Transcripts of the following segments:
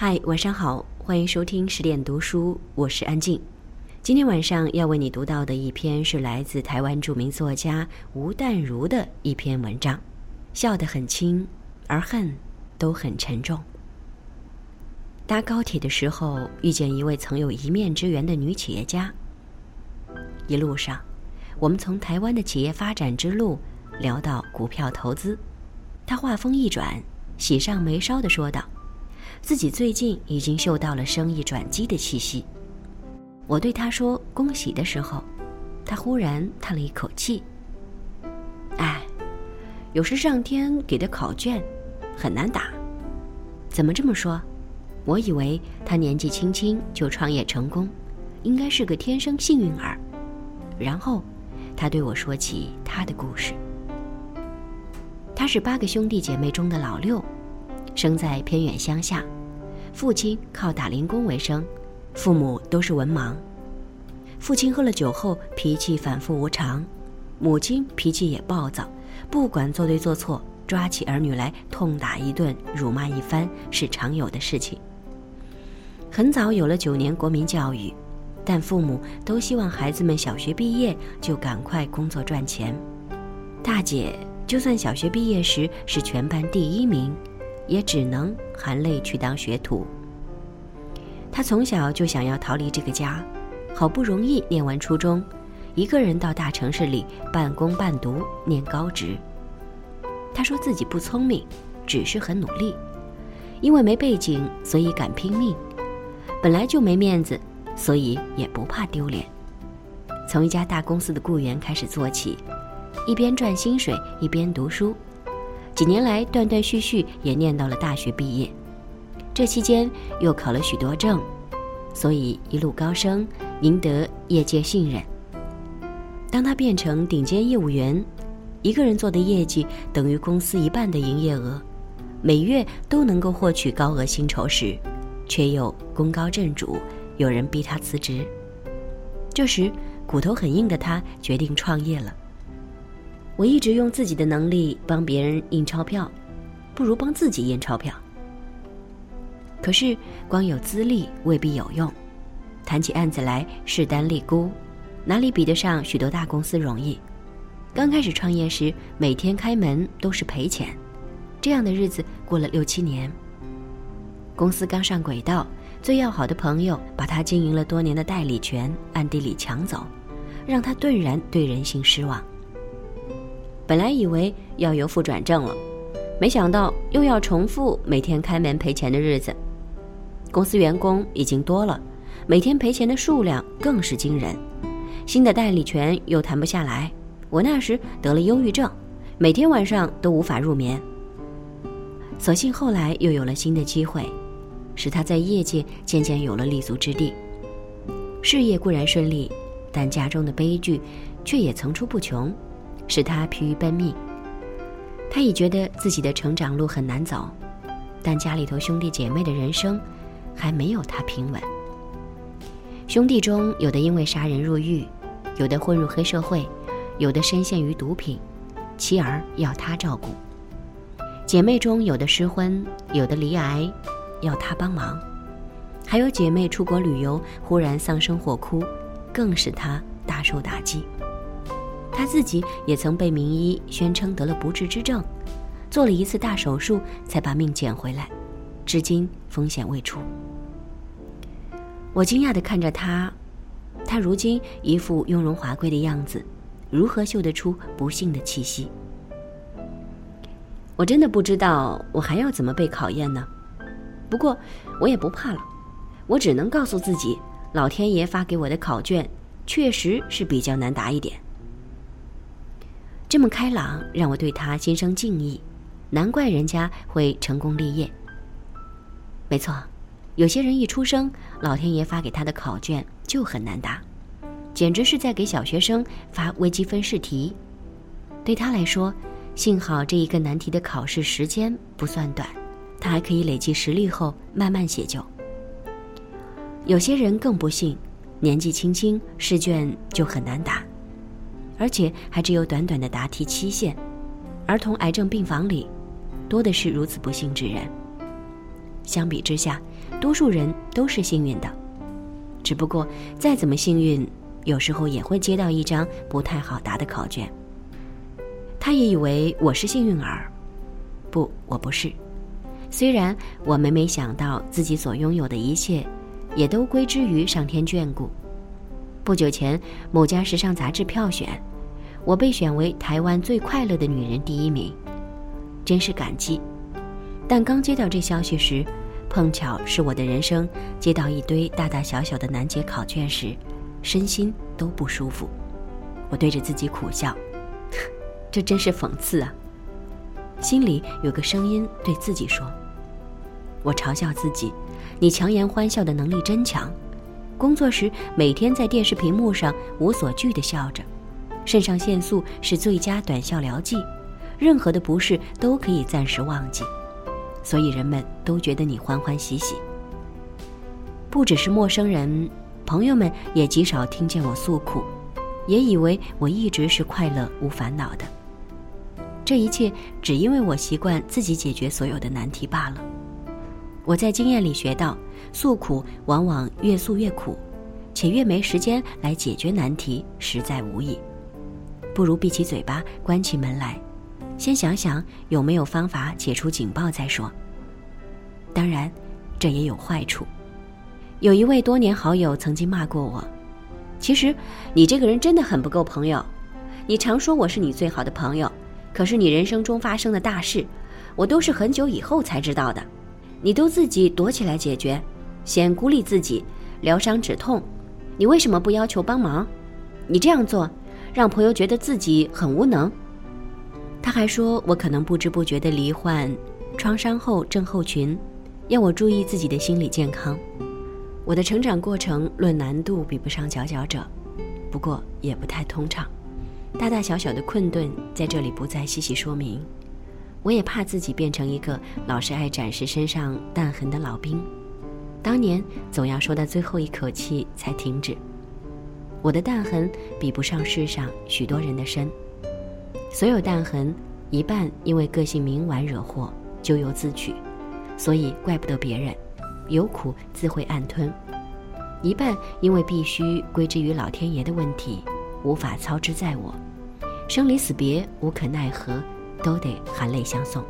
嗨，晚上好，欢迎收听十点读书，我是安静。今天晚上要为你读到的一篇是来自台湾著名作家吴淡如的一篇文章，笑得很轻，而恨都很沉重。搭高铁的时候，遇见一位曾有一面之缘的女企业家。一路上，我们从台湾的企业发展之路聊到股票投资，她话锋一转，喜上眉梢地说道。自己最近已经嗅到了生意转机的气息。我对他说恭喜的时候，他忽然叹了一口气。哎，有时上天给的考卷很难打。怎么这么说？我以为他年纪轻轻就创业成功，应该是个天生幸运儿。然后，他对我说起他的故事。他是八个兄弟姐妹中的老六。生在偏远乡下，父亲靠打零工为生，父母都是文盲。父亲喝了酒后脾气反复无常，母亲脾气也暴躁，不管做对做错，抓起儿女来痛打一顿、辱骂一番是常有的事情。很早有了九年国民教育，但父母都希望孩子们小学毕业就赶快工作赚钱。大姐就算小学毕业时是全班第一名。也只能含泪去当学徒。他从小就想要逃离这个家，好不容易念完初中，一个人到大城市里半工半读念高职。他说自己不聪明，只是很努力，因为没背景，所以敢拼命。本来就没面子，所以也不怕丢脸。从一家大公司的雇员开始做起，一边赚薪水，一边读书。几年来，断断续续也念到了大学毕业，这期间又考了许多证，所以一路高升，赢得业界信任。当他变成顶尖业务员，一个人做的业绩等于公司一半的营业额，每月都能够获取高额薪酬时，却又功高震主，有人逼他辞职。这时，骨头很硬的他决定创业了。我一直用自己的能力帮别人印钞票，不如帮自己印钞票。可是光有资历未必有用，谈起案子来势单力孤，哪里比得上许多大公司容易？刚开始创业时，每天开门都是赔钱，这样的日子过了六七年。公司刚上轨道，最要好的朋友把他经营了多年的代理权暗地里抢走，让他顿然对人性失望。本来以为要由负转正了，没想到又要重复每天开门赔钱的日子。公司员工已经多了，每天赔钱的数量更是惊人。新的代理权又谈不下来，我那时得了忧郁症，每天晚上都无法入眠。所幸后来又有了新的机会，使他在业界渐渐有了立足之地。事业固然顺利，但家中的悲剧却也层出不穷。使他疲于奔命。他已觉得自己的成长路很难走，但家里头兄弟姐妹的人生还没有他平稳。兄弟中有的因为杀人入狱，有的混入黑社会，有的深陷于毒品，妻儿要他照顾。姐妹中有的失婚，有的离癌，要他帮忙。还有姐妹出国旅游，忽然丧生火哭，更使他大受打击。他自己也曾被名医宣称得了不治之症，做了一次大手术才把命捡回来，至今风险未除。我惊讶地看着他，他如今一副雍容华贵的样子，如何嗅得出不幸的气息？我真的不知道我还要怎么被考验呢？不过我也不怕了，我只能告诉自己，老天爷发给我的考卷确实是比较难答一点。这么开朗，让我对他心生敬意，难怪人家会成功立业。没错，有些人一出生，老天爷发给他的考卷就很难答，简直是在给小学生发微积分试题。对他来说，幸好这一个难题的考试时间不算短，他还可以累积实力后慢慢写就。有些人更不幸，年纪轻轻试卷就很难答。而且还只有短短的答题期限，儿童癌症病房里，多的是如此不幸之人。相比之下，多数人都是幸运的。只不过再怎么幸运，有时候也会接到一张不太好答的考卷。他也以为我是幸运儿，不，我不是。虽然我每每想到自己所拥有的一切，也都归之于上天眷顾。不久前，某家时尚杂志票选，我被选为台湾最快乐的女人第一名，真是感激。但刚接到这消息时，碰巧是我的人生接到一堆大大小小的难解考卷时，身心都不舒服。我对着自己苦笑，这真是讽刺啊！心里有个声音对自己说：“我嘲笑自己，你强颜欢笑的能力真强。工作时每天在电视屏幕上无所惧地笑着，肾上腺素是最佳短效疗剂，任何的不适都可以暂时忘记。所以人们都觉得你欢欢喜喜。不只是陌生人，朋友们也极少听见我诉苦，也以为我一直是快乐无烦恼的。”这一切只因为我习惯自己解决所有的难题罢了。我在经验里学到，诉苦往往越诉越苦，且越没时间来解决难题，实在无益。不如闭起嘴巴，关起门来，先想想有没有方法解除警报再说。当然，这也有坏处。有一位多年好友曾经骂过我：“其实，你这个人真的很不够朋友。你常说我是你最好的朋友。”可是你人生中发生的大事，我都是很久以后才知道的，你都自己躲起来解决，先孤立自己，疗伤止痛，你为什么不要求帮忙？你这样做，让朋友觉得自己很无能。他还说我可能不知不觉的罹患创伤后症候群，要我注意自己的心理健康。我的成长过程论难度比不上佼佼者，不过也不太通畅。大大小小的困顿在这里不再细细说明，我也怕自己变成一个老是爱展示身上弹痕的老兵，当年总要说到最后一口气才停止。我的弹痕比不上世上许多人的深，所有弹痕一半因为个性冥顽惹祸，咎由自取，所以怪不得别人，有苦自会暗吞；一半因为必须归之于老天爷的问题。无法操之在我，生离死别无可奈何，都得含泪相送。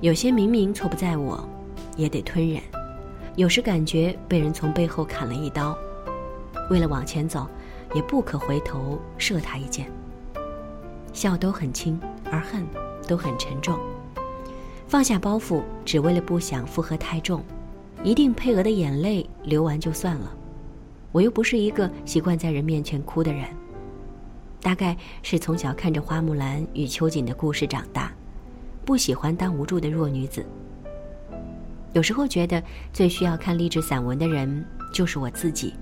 有些明明错不在我，也得吞忍。有时感觉被人从背后砍了一刀，为了往前走，也不可回头射他一箭。笑都很轻，而恨都很沉重。放下包袱，只为了不想负荷太重，一定配额的眼泪流完就算了。我又不是一个习惯在人面前哭的人，大概是从小看着花木兰与秋瑾的故事长大，不喜欢当无助的弱女子。有时候觉得最需要看励志散文的人就是我自己。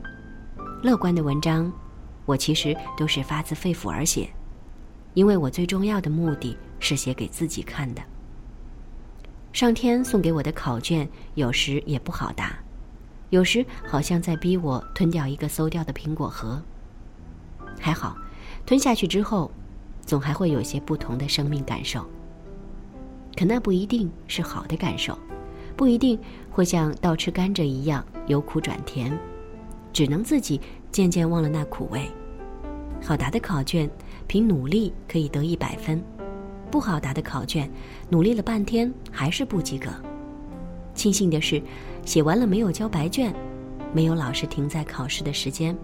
乐观的文章，我其实都是发自肺腑而写，因为我最重要的目的是写给自己看的。上天送给我的考卷，有时也不好答。有时好像在逼我吞掉一个馊掉的苹果核。还好，吞下去之后，总还会有些不同的生命感受。可那不一定是好的感受，不一定会像倒吃甘蔗一样由苦转甜，只能自己渐渐忘了那苦味。好答的考卷，凭努力可以得一百分；不好答的考卷，努力了半天还是不及格。庆幸的是。写完了没有交白卷，没有老师停在考试的时间。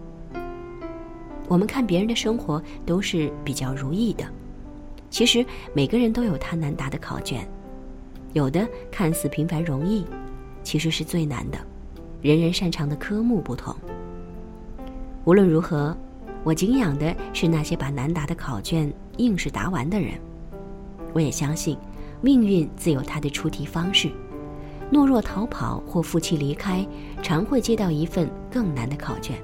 我们看别人的生活都是比较如意的，其实每个人都有他难答的考卷，有的看似平凡容易，其实是最难的。人人擅长的科目不同。无论如何，我敬仰的是那些把难答的考卷硬是答完的人。我也相信，命运自有它的出题方式。懦弱逃跑或负气离开，常会接到一份更难的考卷。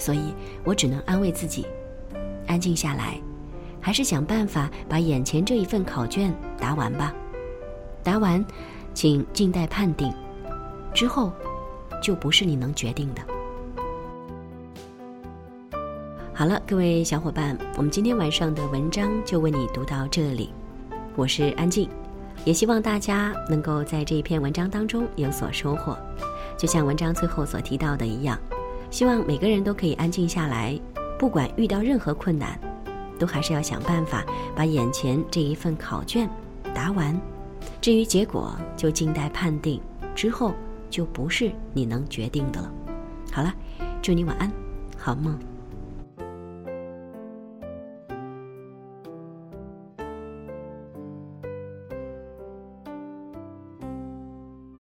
所以我只能安慰自己，安静下来，还是想办法把眼前这一份考卷答完吧。答完，请静待判定，之后就不是你能决定的。好了，各位小伙伴，我们今天晚上的文章就为你读到这里。我是安静。也希望大家能够在这一篇文章当中有所收获。就像文章最后所提到的一样，希望每个人都可以安静下来，不管遇到任何困难，都还是要想办法把眼前这一份考卷答完。至于结果，就静待判定，之后就不是你能决定的了。好了，祝你晚安，好梦。